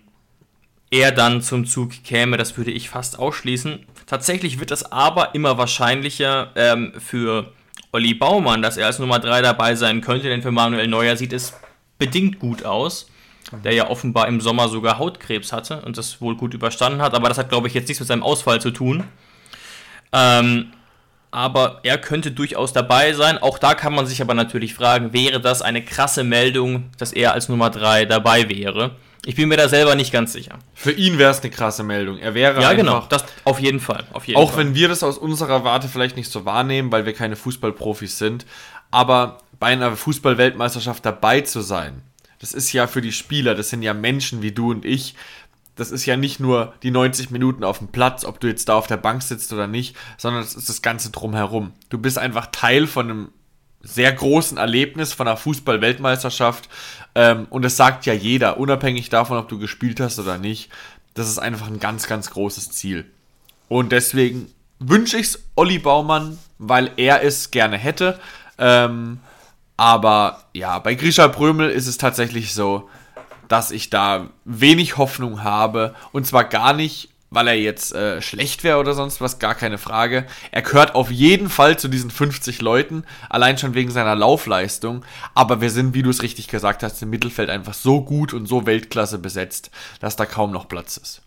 er dann zum Zug käme. Das würde ich fast ausschließen. Tatsächlich wird es aber immer wahrscheinlicher ähm, für Olli Baumann, dass er als Nummer 3 dabei sein könnte, denn für Manuel Neuer sieht es bedingt gut aus. Der ja offenbar im Sommer sogar Hautkrebs hatte und das wohl gut überstanden hat, aber das hat, glaube ich, jetzt nichts mit seinem Ausfall zu tun. Ähm, aber er könnte durchaus dabei sein. Auch da kann man sich aber natürlich fragen, wäre das eine krasse Meldung, dass er als Nummer 3 dabei wäre? Ich bin mir da selber nicht ganz sicher. Für ihn wäre es eine krasse Meldung. Er wäre Ja, genau, das auf jeden Fall. Auf jeden Auch Fall. wenn wir das aus unserer Warte vielleicht nicht so wahrnehmen, weil wir keine Fußballprofis sind. Aber bei einer Fußball-Weltmeisterschaft dabei zu sein, das ist ja für die Spieler, das sind ja Menschen wie du und ich. Das ist ja nicht nur die 90 Minuten auf dem Platz, ob du jetzt da auf der Bank sitzt oder nicht, sondern das ist das Ganze drumherum. Du bist einfach Teil von einem sehr großen Erlebnis von einer Fußball-Weltmeisterschaft. Ähm, und das sagt ja jeder, unabhängig davon, ob du gespielt hast oder nicht. Das ist einfach ein ganz, ganz großes Ziel. Und deswegen wünsche ich es Olli Baumann, weil er es gerne hätte. Ähm, aber ja, bei Grisha Brömel ist es tatsächlich so, dass ich da wenig Hoffnung habe. Und zwar gar nicht, weil er jetzt äh, schlecht wäre oder sonst was, gar keine Frage. Er gehört auf jeden Fall zu diesen 50 Leuten, allein schon wegen seiner Laufleistung. Aber wir sind, wie du es richtig gesagt hast, im Mittelfeld einfach so gut und so Weltklasse besetzt, dass da kaum noch Platz ist.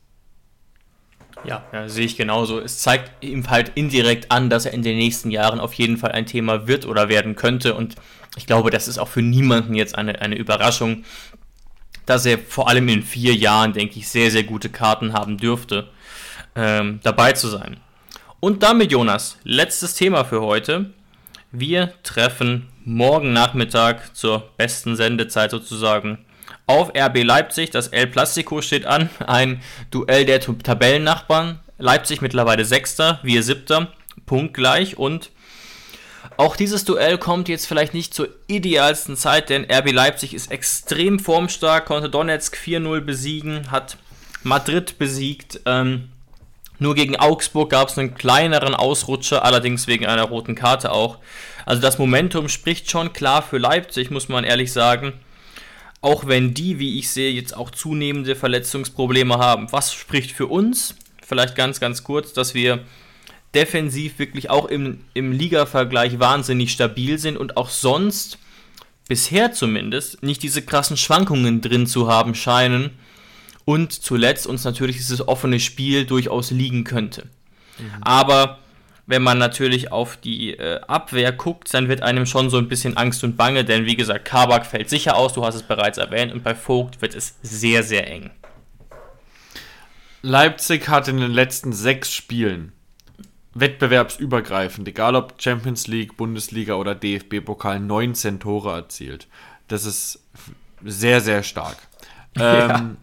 Ja, ja, sehe ich genauso. Es zeigt ihm halt indirekt an, dass er in den nächsten Jahren auf jeden Fall ein Thema wird oder werden könnte. Und ich glaube, das ist auch für niemanden jetzt eine, eine Überraschung, dass er vor allem in vier Jahren, denke ich, sehr, sehr gute Karten haben dürfte, ähm, dabei zu sein. Und damit, Jonas, letztes Thema für heute. Wir treffen morgen Nachmittag zur besten Sendezeit sozusagen auf RB Leipzig. Das El Plastico steht an. Ein Duell der Tabellennachbarn. Leipzig mittlerweile Sechster, wir Siebter, punktgleich und auch dieses Duell kommt jetzt vielleicht nicht zur idealsten Zeit, denn RB Leipzig ist extrem formstark, konnte Donetsk 4-0 besiegen, hat Madrid besiegt. Ähm, nur gegen Augsburg gab es einen kleineren Ausrutscher, allerdings wegen einer roten Karte auch. Also das Momentum spricht schon klar für Leipzig, muss man ehrlich sagen. Auch wenn die, wie ich sehe, jetzt auch zunehmende Verletzungsprobleme haben. Was spricht für uns? Vielleicht ganz, ganz kurz, dass wir defensiv wirklich auch im, im Liga-Vergleich wahnsinnig stabil sind und auch sonst, bisher zumindest, nicht diese krassen Schwankungen drin zu haben scheinen. Und zuletzt uns natürlich dieses offene Spiel durchaus liegen könnte. Mhm. Aber wenn man natürlich auf die äh, Abwehr guckt, dann wird einem schon so ein bisschen Angst und Bange, denn wie gesagt, Kabak fällt sicher aus, du hast es bereits erwähnt, und bei Vogt wird es sehr, sehr eng. Leipzig hat in den letzten sechs Spielen wettbewerbsübergreifend, egal ob Champions League, Bundesliga oder DFB-Pokal, 19 Tore erzielt. Das ist sehr, sehr stark. Ja. Ähm,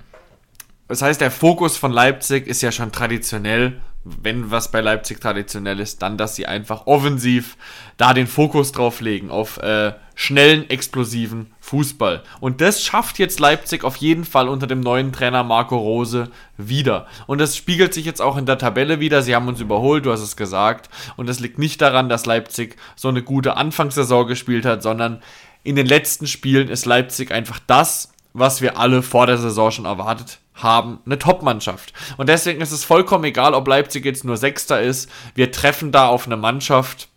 das heißt, der Fokus von Leipzig ist ja schon traditionell wenn was bei Leipzig traditionell ist, dann, dass sie einfach offensiv da den Fokus drauf legen, auf äh, schnellen, explosiven Fußball. Und das schafft jetzt Leipzig auf jeden Fall unter dem neuen Trainer Marco Rose wieder. Und das spiegelt sich jetzt auch in der Tabelle wieder. Sie haben uns überholt, du hast es gesagt. Und das liegt nicht daran, dass Leipzig so eine gute Anfangssaison gespielt hat, sondern in den letzten Spielen ist Leipzig einfach das, was wir alle vor der Saison schon erwartet haben eine Top-Mannschaft. Und deswegen ist es vollkommen egal, ob Leipzig jetzt nur Sechster ist. Wir treffen da auf eine Mannschaft,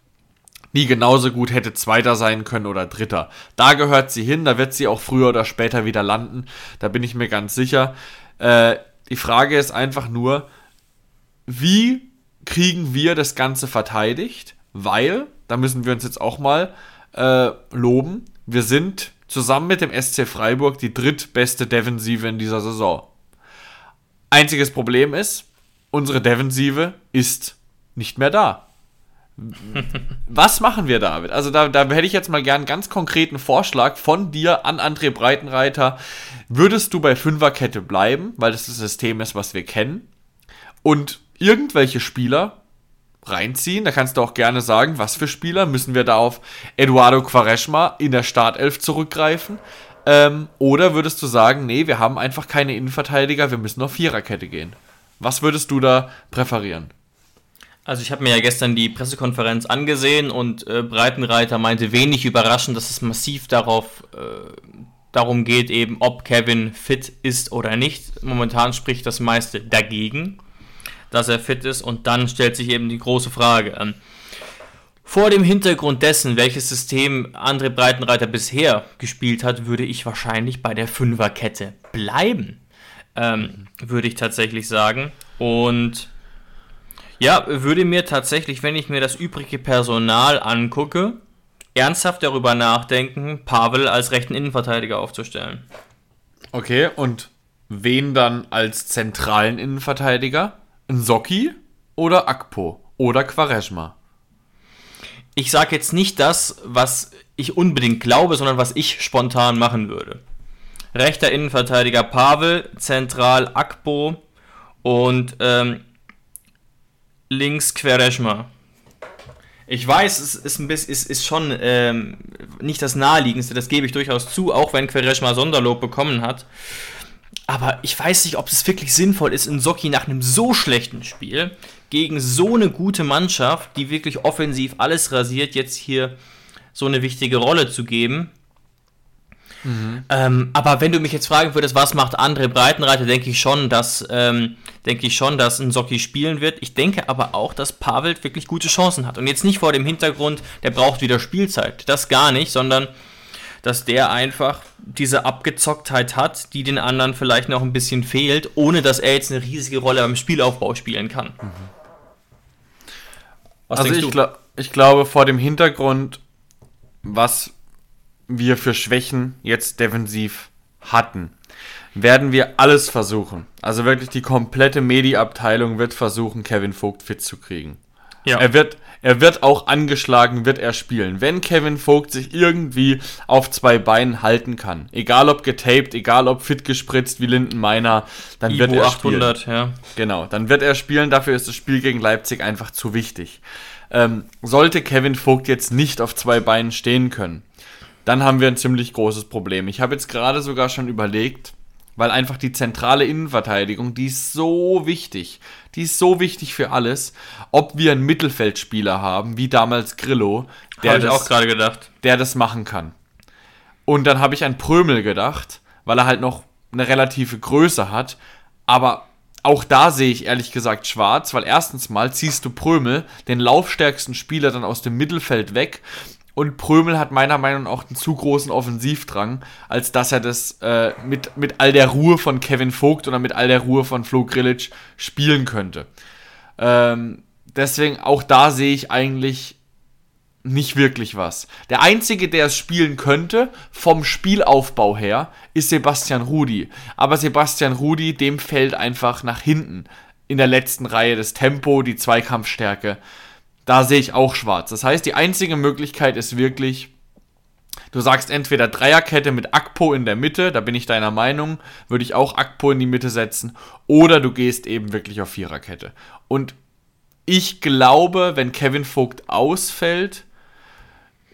die genauso gut hätte Zweiter sein können oder Dritter. Da gehört sie hin, da wird sie auch früher oder später wieder landen. Da bin ich mir ganz sicher. Äh, die Frage ist einfach nur, wie kriegen wir das Ganze verteidigt? Weil, da müssen wir uns jetzt auch mal äh, loben, wir sind zusammen mit dem SC Freiburg die drittbeste Defensive in dieser Saison. Einziges Problem ist, unsere Defensive ist nicht mehr da. Was machen wir damit? Also da, da hätte ich jetzt mal gern einen ganz konkreten Vorschlag von dir an André Breitenreiter. Würdest du bei Fünferkette bleiben, weil das das System ist, was wir kennen? Und irgendwelche Spieler reinziehen? Da kannst du auch gerne sagen, was für Spieler. Müssen wir da auf Eduardo Quaresma in der Startelf zurückgreifen? Ähm, oder würdest du sagen, nee, wir haben einfach keine Innenverteidiger, wir müssen auf Viererkette gehen? Was würdest du da präferieren? Also ich habe mir ja gestern die Pressekonferenz angesehen und äh, Breitenreiter meinte wenig überraschend, dass es massiv darauf äh, darum geht, eben ob Kevin fit ist oder nicht. Momentan spricht das meiste dagegen, dass er fit ist und dann stellt sich eben die große Frage. Ähm, vor dem Hintergrund dessen, welches System André Breitenreiter bisher gespielt hat, würde ich wahrscheinlich bei der Fünferkette bleiben. Ähm, würde ich tatsächlich sagen. Und ja, würde mir tatsächlich, wenn ich mir das übrige Personal angucke, ernsthaft darüber nachdenken, Pavel als rechten Innenverteidiger aufzustellen. Okay, und wen dann als zentralen Innenverteidiger? Nsocki oder Akpo oder Quaresma? ich sage jetzt nicht das, was ich unbedingt glaube, sondern was ich spontan machen würde. Rechter Innenverteidiger Pavel, zentral Akpo und ähm, links Quereschma. Ich weiß, es ist, ein bisschen, ist, ist schon ähm, nicht das naheliegendste, das gebe ich durchaus zu, auch wenn Quereschma Sonderlob bekommen hat. Aber ich weiß nicht, ob es wirklich sinnvoll ist, in Soki nach einem so schlechten Spiel gegen so eine gute Mannschaft, die wirklich offensiv alles rasiert, jetzt hier so eine wichtige Rolle zu geben. Mhm. Ähm, aber wenn du mich jetzt fragen würdest, was macht André Breitenreiter, denke ich schon, dass ähm, denke ich schon, dass ein Socki spielen wird. Ich denke aber auch, dass Pavel wirklich gute Chancen hat. Und jetzt nicht vor dem Hintergrund, der braucht wieder Spielzeit. Das gar nicht, sondern dass der einfach diese Abgezocktheit hat, die den anderen vielleicht noch ein bisschen fehlt, ohne dass er jetzt eine riesige Rolle beim Spielaufbau spielen kann. Mhm. Was also ich, glaub, ich glaube, vor dem Hintergrund, was wir für Schwächen jetzt defensiv hatten, werden wir alles versuchen. Also wirklich die komplette Medi-Abteilung wird versuchen, Kevin Vogt fit zu kriegen. Ja. Er wird, er wird auch angeschlagen, wird er spielen. Wenn Kevin Vogt sich irgendwie auf zwei Beinen halten kann, egal ob getaped, egal ob fit gespritzt wie Linden Meiner, dann Ivo wird er 800, spielen. ja. Genau, dann wird er spielen. Dafür ist das Spiel gegen Leipzig einfach zu wichtig. Ähm, sollte Kevin Vogt jetzt nicht auf zwei Beinen stehen können, dann haben wir ein ziemlich großes Problem. Ich habe jetzt gerade sogar schon überlegt, weil einfach die zentrale Innenverteidigung, die ist so wichtig. Die ist so wichtig für alles. Ob wir einen Mittelfeldspieler haben, wie damals Grillo, der, das, auch gerade gedacht. der das machen kann. Und dann habe ich an Prömel gedacht, weil er halt noch eine relative Größe hat. Aber auch da sehe ich ehrlich gesagt schwarz, weil erstens mal ziehst du Prömel, den laufstärksten Spieler, dann aus dem Mittelfeld weg und Prömel hat meiner Meinung nach auch einen zu großen Offensivdrang, als dass er das äh, mit, mit all der Ruhe von Kevin Vogt oder mit all der Ruhe von Flo Grillitsch spielen könnte. Ähm, deswegen auch da sehe ich eigentlich nicht wirklich was. Der einzige, der es spielen könnte, vom Spielaufbau her, ist Sebastian Rudi. Aber Sebastian Rudi, dem fällt einfach nach hinten in der letzten Reihe das Tempo, die Zweikampfstärke da sehe ich auch schwarz. Das heißt, die einzige Möglichkeit ist wirklich, du sagst entweder Dreierkette mit Akpo in der Mitte, da bin ich deiner Meinung, würde ich auch Akpo in die Mitte setzen, oder du gehst eben wirklich auf Viererkette. Und ich glaube, wenn Kevin Vogt ausfällt,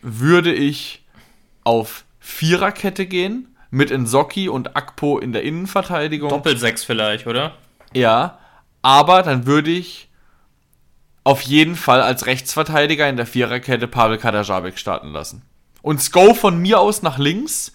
würde ich auf Viererkette gehen, mit Nsocki und Akpo in der Innenverteidigung. Doppelsechs vielleicht, oder? Ja, aber dann würde ich auf jeden Fall als Rechtsverteidiger in der Viererkette Pavel Kadajabek starten lassen. Und Sko von mir aus nach links.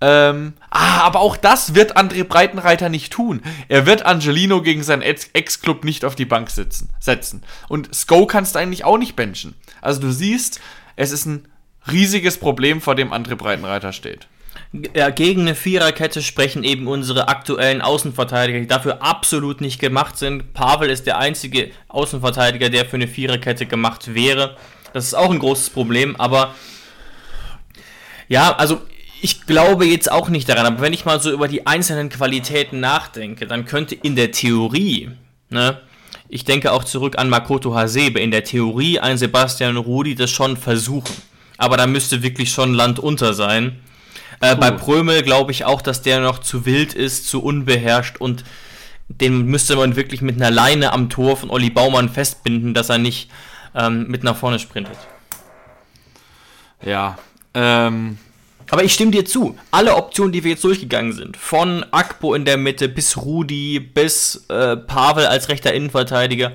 Ähm, ah, aber auch das wird André Breitenreiter nicht tun. Er wird Angelino gegen seinen Ex-Club nicht auf die Bank sitzen, setzen. Und Sko kannst du eigentlich auch nicht benchen. Also du siehst, es ist ein riesiges Problem, vor dem André Breitenreiter steht. Gegen eine Viererkette sprechen eben unsere aktuellen Außenverteidiger, die dafür absolut nicht gemacht sind. Pavel ist der einzige Außenverteidiger, der für eine Viererkette gemacht wäre. Das ist auch ein großes Problem, aber ja, also ich glaube jetzt auch nicht daran, aber wenn ich mal so über die einzelnen Qualitäten nachdenke, dann könnte in der Theorie, ne, ich denke auch zurück an Makoto Hasebe, in der Theorie ein Sebastian Rudi das schon versuchen. Aber da müsste wirklich schon Land unter sein. Äh, bei Prömel glaube ich auch, dass der noch zu wild ist, zu unbeherrscht und den müsste man wirklich mit einer Leine am Tor von Olli Baumann festbinden, dass er nicht ähm, mit nach vorne sprintet. Ja. Ähm. Aber ich stimme dir zu. Alle Optionen, die wir jetzt durchgegangen sind, von Akpo in der Mitte bis Rudi, bis äh, Pavel als rechter Innenverteidiger,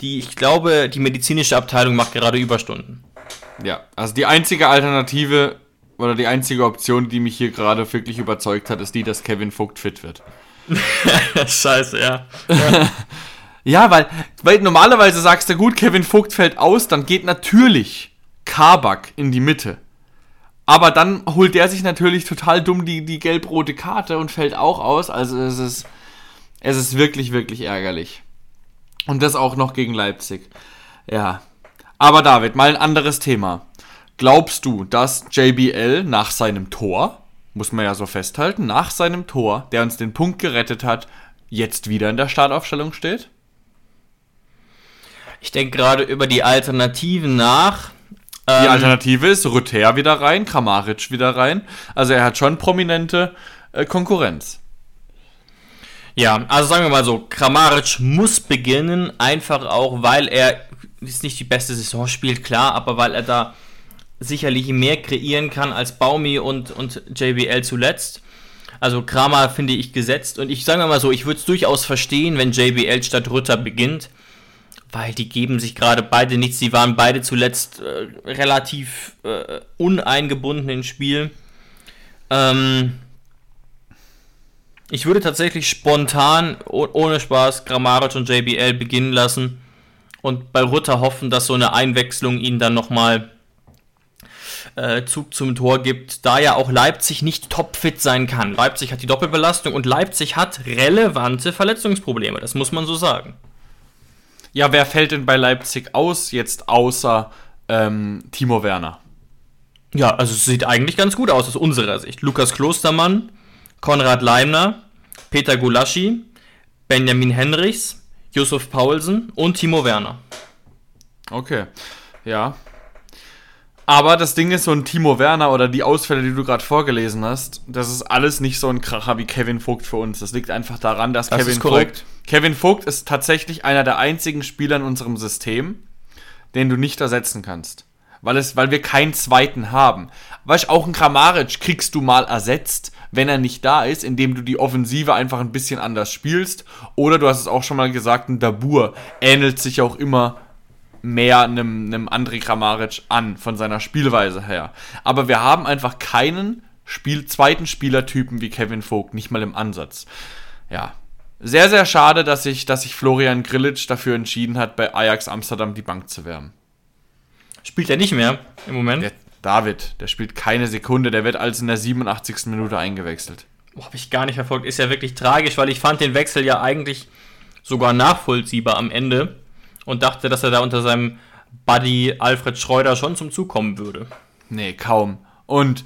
die, ich glaube, die medizinische Abteilung macht gerade Überstunden. Ja, also die einzige Alternative oder die einzige Option, die mich hier gerade wirklich überzeugt hat, ist die, dass Kevin Vogt fit wird. Scheiße, ja. Ja. ja, weil, weil normalerweise sagst du, gut, Kevin Vogt fällt aus, dann geht natürlich Kabak in die Mitte. Aber dann holt der sich natürlich total dumm die, die gelb-rote Karte und fällt auch aus. Also es ist, es ist wirklich, wirklich ärgerlich. Und das auch noch gegen Leipzig. Ja. Aber David, mal ein anderes Thema. Glaubst du, dass JBL nach seinem Tor, muss man ja so festhalten, nach seinem Tor, der uns den Punkt gerettet hat, jetzt wieder in der Startaufstellung steht? Ich denke gerade über die Alternativen nach. Die Ähm, Alternative ist Rüther wieder rein, Kramaric wieder rein. Also er hat schon prominente äh, Konkurrenz. Ja, also sagen wir mal so, Kramaric muss beginnen, einfach auch, weil er jetzt nicht die beste Saison spielt, klar, aber weil er da sicherlich mehr kreieren kann als Baumi und, und JBL zuletzt. Also Kramer finde ich gesetzt und ich sage mal so, ich würde es durchaus verstehen, wenn JBL statt Rütter beginnt, weil die geben sich gerade beide nichts, die waren beide zuletzt äh, relativ äh, uneingebunden ins Spiel. Ähm, ich würde tatsächlich spontan, oh- ohne Spaß, Grammaric und JBL beginnen lassen und bei Rutter hoffen, dass so eine Einwechslung ihnen dann nochmal äh, Zug zum Tor gibt, da ja auch Leipzig nicht topfit sein kann. Leipzig hat die Doppelbelastung und Leipzig hat relevante Verletzungsprobleme, das muss man so sagen. Ja, wer fällt denn bei Leipzig aus jetzt außer ähm, Timo Werner? Ja, also es sieht eigentlich ganz gut aus aus unserer Sicht. Lukas Klostermann, Konrad Leimner, Peter Gulaschi, Benjamin Henrichs, Yusuf Paulsen und Timo Werner. Okay, ja. Aber das Ding ist, so ein Timo Werner oder die Ausfälle, die du gerade vorgelesen hast, das ist alles nicht so ein Kracher wie Kevin Vogt für uns. Das liegt einfach daran, dass Das Kevin. Vogt. Kevin Vogt ist tatsächlich einer der einzigen Spieler in unserem System, den du nicht ersetzen kannst. Weil, es, weil wir keinen zweiten haben. Weißt du, auch ein Kramaric kriegst du mal ersetzt, wenn er nicht da ist, indem du die Offensive einfach ein bisschen anders spielst. Oder du hast es auch schon mal gesagt, ein Dabur ähnelt sich auch immer mehr einem, einem André Kramaric an, von seiner Spielweise her. Aber wir haben einfach keinen Spiel, zweiten Spielertypen wie Kevin Vogt, nicht mal im Ansatz. Ja. Sehr, sehr schade, dass sich dass sich Florian Grillitsch dafür entschieden hat, bei Ajax Amsterdam die Bank zu wärmen. Spielt er nicht mehr im Moment? Der David, der spielt keine Sekunde, der wird als in der 87. Minute eingewechselt. Boah, Habe ich gar nicht verfolgt. Ist ja wirklich tragisch, weil ich fand den Wechsel ja eigentlich sogar nachvollziehbar am Ende und dachte, dass er da unter seinem Buddy Alfred Schreuder schon zum Zug kommen würde. Nee, kaum. Und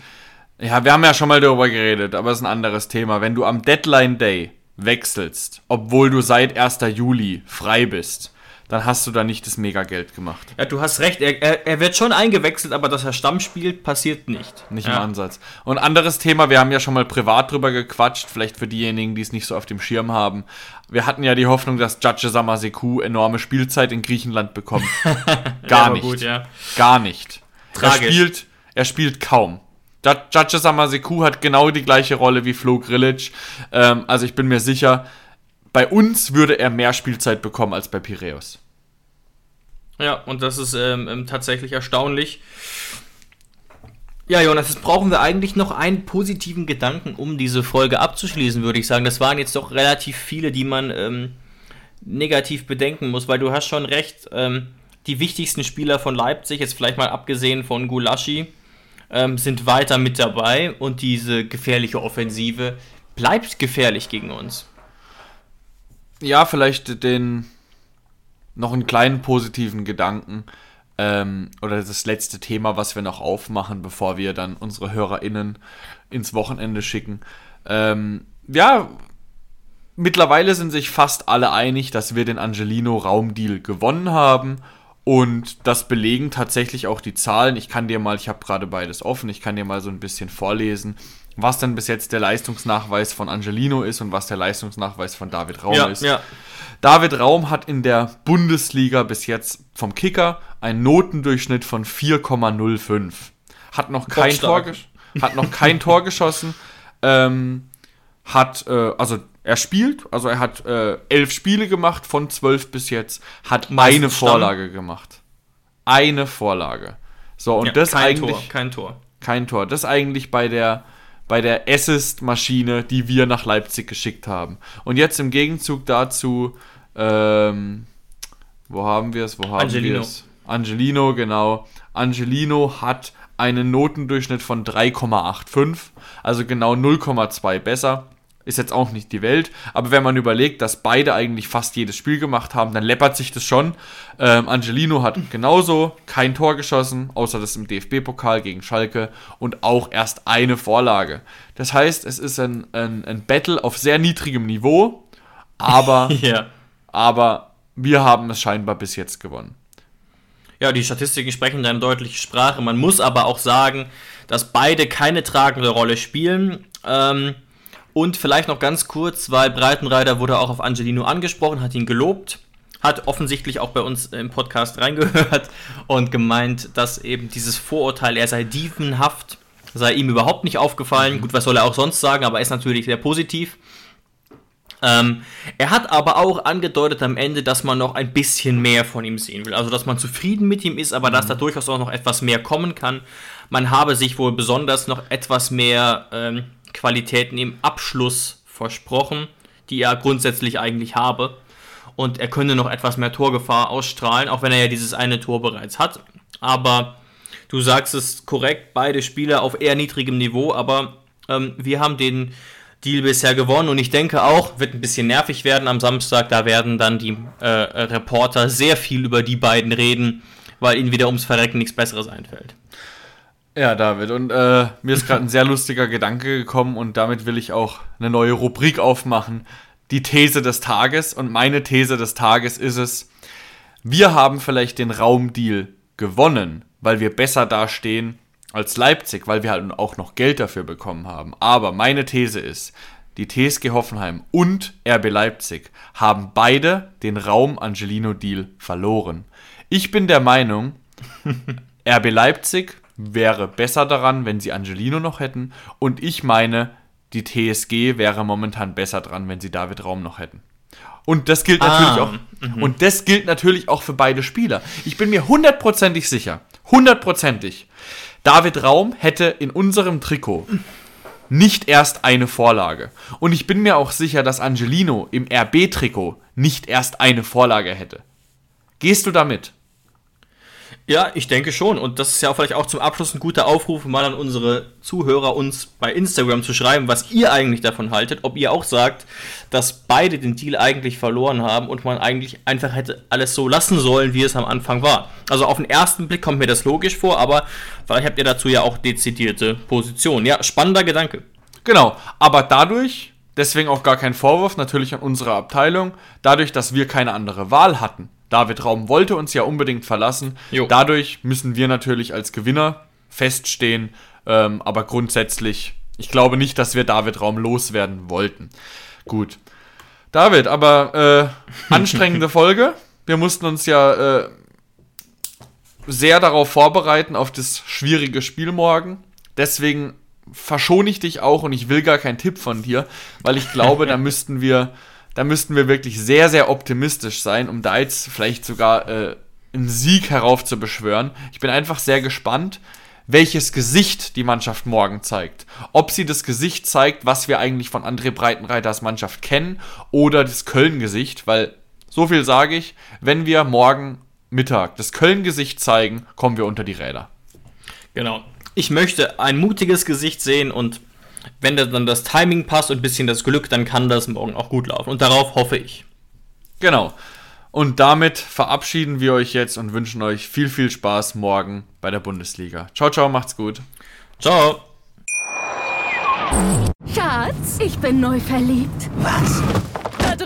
ja, wir haben ja schon mal darüber geredet, aber es ist ein anderes Thema. Wenn du am Deadline Day wechselst, obwohl du seit 1. Juli frei bist, dann hast du da nicht das Mega-Geld gemacht. Ja, du hast recht, er, er, er wird schon eingewechselt, aber dass er Stamm spielt, passiert nicht. Nicht ja. im Ansatz. Und anderes Thema, wir haben ja schon mal privat drüber gequatscht, vielleicht für diejenigen, die es nicht so auf dem Schirm haben. Wir hatten ja die Hoffnung, dass Judge Samaseku enorme Spielzeit in Griechenland bekommt. Gar aber nicht. gut, ja. Gar nicht. Tragisch. Er spielt, er spielt kaum. Ju- Judge Samaseku hat genau die gleiche Rolle wie Flo Grilic. Ähm, also ich bin mir sicher, bei uns würde er mehr Spielzeit bekommen als bei Piraeus. Ja, und das ist ähm, ähm, tatsächlich erstaunlich. Ja, Jonas, jetzt brauchen wir eigentlich noch einen positiven Gedanken, um diese Folge abzuschließen, würde ich sagen. Das waren jetzt doch relativ viele, die man ähm, negativ bedenken muss, weil du hast schon recht, ähm, die wichtigsten Spieler von Leipzig, jetzt vielleicht mal abgesehen von Gulaschi, ähm, sind weiter mit dabei und diese gefährliche Offensive bleibt gefährlich gegen uns. Ja, vielleicht den noch einen kleinen positiven Gedanken ähm, oder das letzte Thema, was wir noch aufmachen, bevor wir dann unsere HörerInnen ins Wochenende schicken. Ähm, ja, mittlerweile sind sich fast alle einig, dass wir den Angelino-Raumdeal gewonnen haben. Und das belegen tatsächlich auch die Zahlen. Ich kann dir mal, ich habe gerade beides offen, ich kann dir mal so ein bisschen vorlesen, was dann bis jetzt der Leistungsnachweis von Angelino ist und was der Leistungsnachweis von David Raum ist. ja. David Raum hat in der Bundesliga bis jetzt vom Kicker einen Notendurchschnitt von 4,05. Hat noch kein Tor, Bockstark. hat noch kein Tor geschossen. Ähm, hat, äh, also er spielt, also er hat äh, elf Spiele gemacht von zwölf bis jetzt, hat Meistens eine Stamm. Vorlage gemacht. Eine Vorlage. So, und ja, das kein eigentlich Tor, kein Tor. kein Tor. Das eigentlich bei der, bei der Assist-Maschine, die wir nach Leipzig geschickt haben. Und jetzt im Gegenzug dazu, ähm, wo haben wir es? Wo haben Angelino. wir es? Angelino, genau. Angelino hat einen Notendurchschnitt von 3,85, also genau 0,2 besser. Ist jetzt auch nicht die Welt, aber wenn man überlegt, dass beide eigentlich fast jedes Spiel gemacht haben, dann läppert sich das schon. Ähm, Angelino hat genauso kein Tor geschossen, außer das im DFB-Pokal gegen Schalke und auch erst eine Vorlage. Das heißt, es ist ein, ein, ein Battle auf sehr niedrigem Niveau, aber, Ja. aber wir haben es scheinbar bis jetzt gewonnen. Ja, die Statistiken sprechen da eine deutliche Sprache. Man muss aber auch sagen, dass beide keine tragende Rolle spielen. Ähm, und vielleicht noch ganz kurz, weil Breitenreiter wurde auch auf Angelino angesprochen, hat ihn gelobt, hat offensichtlich auch bei uns im Podcast reingehört und gemeint, dass eben dieses Vorurteil, er sei dievenhaft, sei ihm überhaupt nicht aufgefallen. Gut, was soll er auch sonst sagen, aber er ist natürlich sehr positiv. Ähm, er hat aber auch angedeutet am Ende, dass man noch ein bisschen mehr von ihm sehen will. Also, dass man zufrieden mit ihm ist, aber mhm. dass da durchaus auch noch etwas mehr kommen kann. Man habe sich wohl besonders noch etwas mehr ähm, Qualitäten im Abschluss versprochen, die er grundsätzlich eigentlich habe. Und er könne noch etwas mehr Torgefahr ausstrahlen, auch wenn er ja dieses eine Tor bereits hat. Aber du sagst es korrekt, beide Spieler auf eher niedrigem Niveau, aber ähm, wir haben den Deal bisher gewonnen und ich denke auch, wird ein bisschen nervig werden am Samstag. Da werden dann die äh, Reporter sehr viel über die beiden reden, weil ihnen wieder ums Verrecken nichts Besseres einfällt. Ja, David, und äh, mir ist gerade ein sehr lustiger Gedanke gekommen und damit will ich auch eine neue Rubrik aufmachen. Die These des Tages und meine These des Tages ist es, wir haben vielleicht den Raumdeal gewonnen, weil wir besser dastehen als Leipzig, weil wir halt auch noch Geld dafür bekommen haben. Aber meine These ist, die TSG Hoffenheim und RB Leipzig haben beide den Raum Angelino Deal verloren. Ich bin der Meinung, RB Leipzig wäre besser daran, wenn sie Angelino noch hätten. Und ich meine, die TSG wäre momentan besser dran, wenn sie David Raum noch hätten. Und das gilt natürlich ah, auch. Mhm. Und das gilt natürlich auch für beide Spieler. Ich bin mir hundertprozentig sicher, hundertprozentig, David Raum hätte in unserem Trikot nicht erst eine Vorlage. Und ich bin mir auch sicher, dass Angelino im RB-Trikot nicht erst eine Vorlage hätte. Gehst du damit? Ja, ich denke schon. Und das ist ja vielleicht auch zum Abschluss ein guter Aufruf, mal an unsere Zuhörer uns bei Instagram zu schreiben, was ihr eigentlich davon haltet. Ob ihr auch sagt, dass beide den Deal eigentlich verloren haben und man eigentlich einfach hätte alles so lassen sollen, wie es am Anfang war. Also auf den ersten Blick kommt mir das logisch vor, aber vielleicht habt ihr dazu ja auch dezidierte Positionen. Ja, spannender Gedanke. Genau, aber dadurch, deswegen auch gar kein Vorwurf natürlich an unsere Abteilung, dadurch, dass wir keine andere Wahl hatten David Raum wollte uns ja unbedingt verlassen. Jo. Dadurch müssen wir natürlich als Gewinner feststehen. Ähm, aber grundsätzlich, ich glaube nicht, dass wir David Raum loswerden wollten. Gut. David, aber äh, anstrengende Folge. Wir mussten uns ja äh, sehr darauf vorbereiten, auf das schwierige Spiel morgen. Deswegen verschone ich dich auch und ich will gar keinen Tipp von dir, weil ich glaube, da müssten wir da müssten wir wirklich sehr, sehr optimistisch sein, um da jetzt vielleicht sogar äh, einen Sieg heraufzubeschwören. Ich bin einfach sehr gespannt, welches Gesicht die Mannschaft morgen zeigt. Ob sie das Gesicht zeigt, was wir eigentlich von André Breitenreiters Mannschaft kennen, oder das Köln-Gesicht, weil so viel sage ich, wenn wir morgen Mittag das Köln-Gesicht zeigen, kommen wir unter die Räder. Genau. Ich möchte ein mutiges Gesicht sehen und wenn dann das Timing passt und ein bisschen das Glück, dann kann das morgen auch gut laufen. Und darauf hoffe ich. Genau. Und damit verabschieden wir euch jetzt und wünschen euch viel, viel Spaß morgen bei der Bundesliga. Ciao, ciao, macht's gut. Ciao. Schatz, ich bin neu verliebt. Was?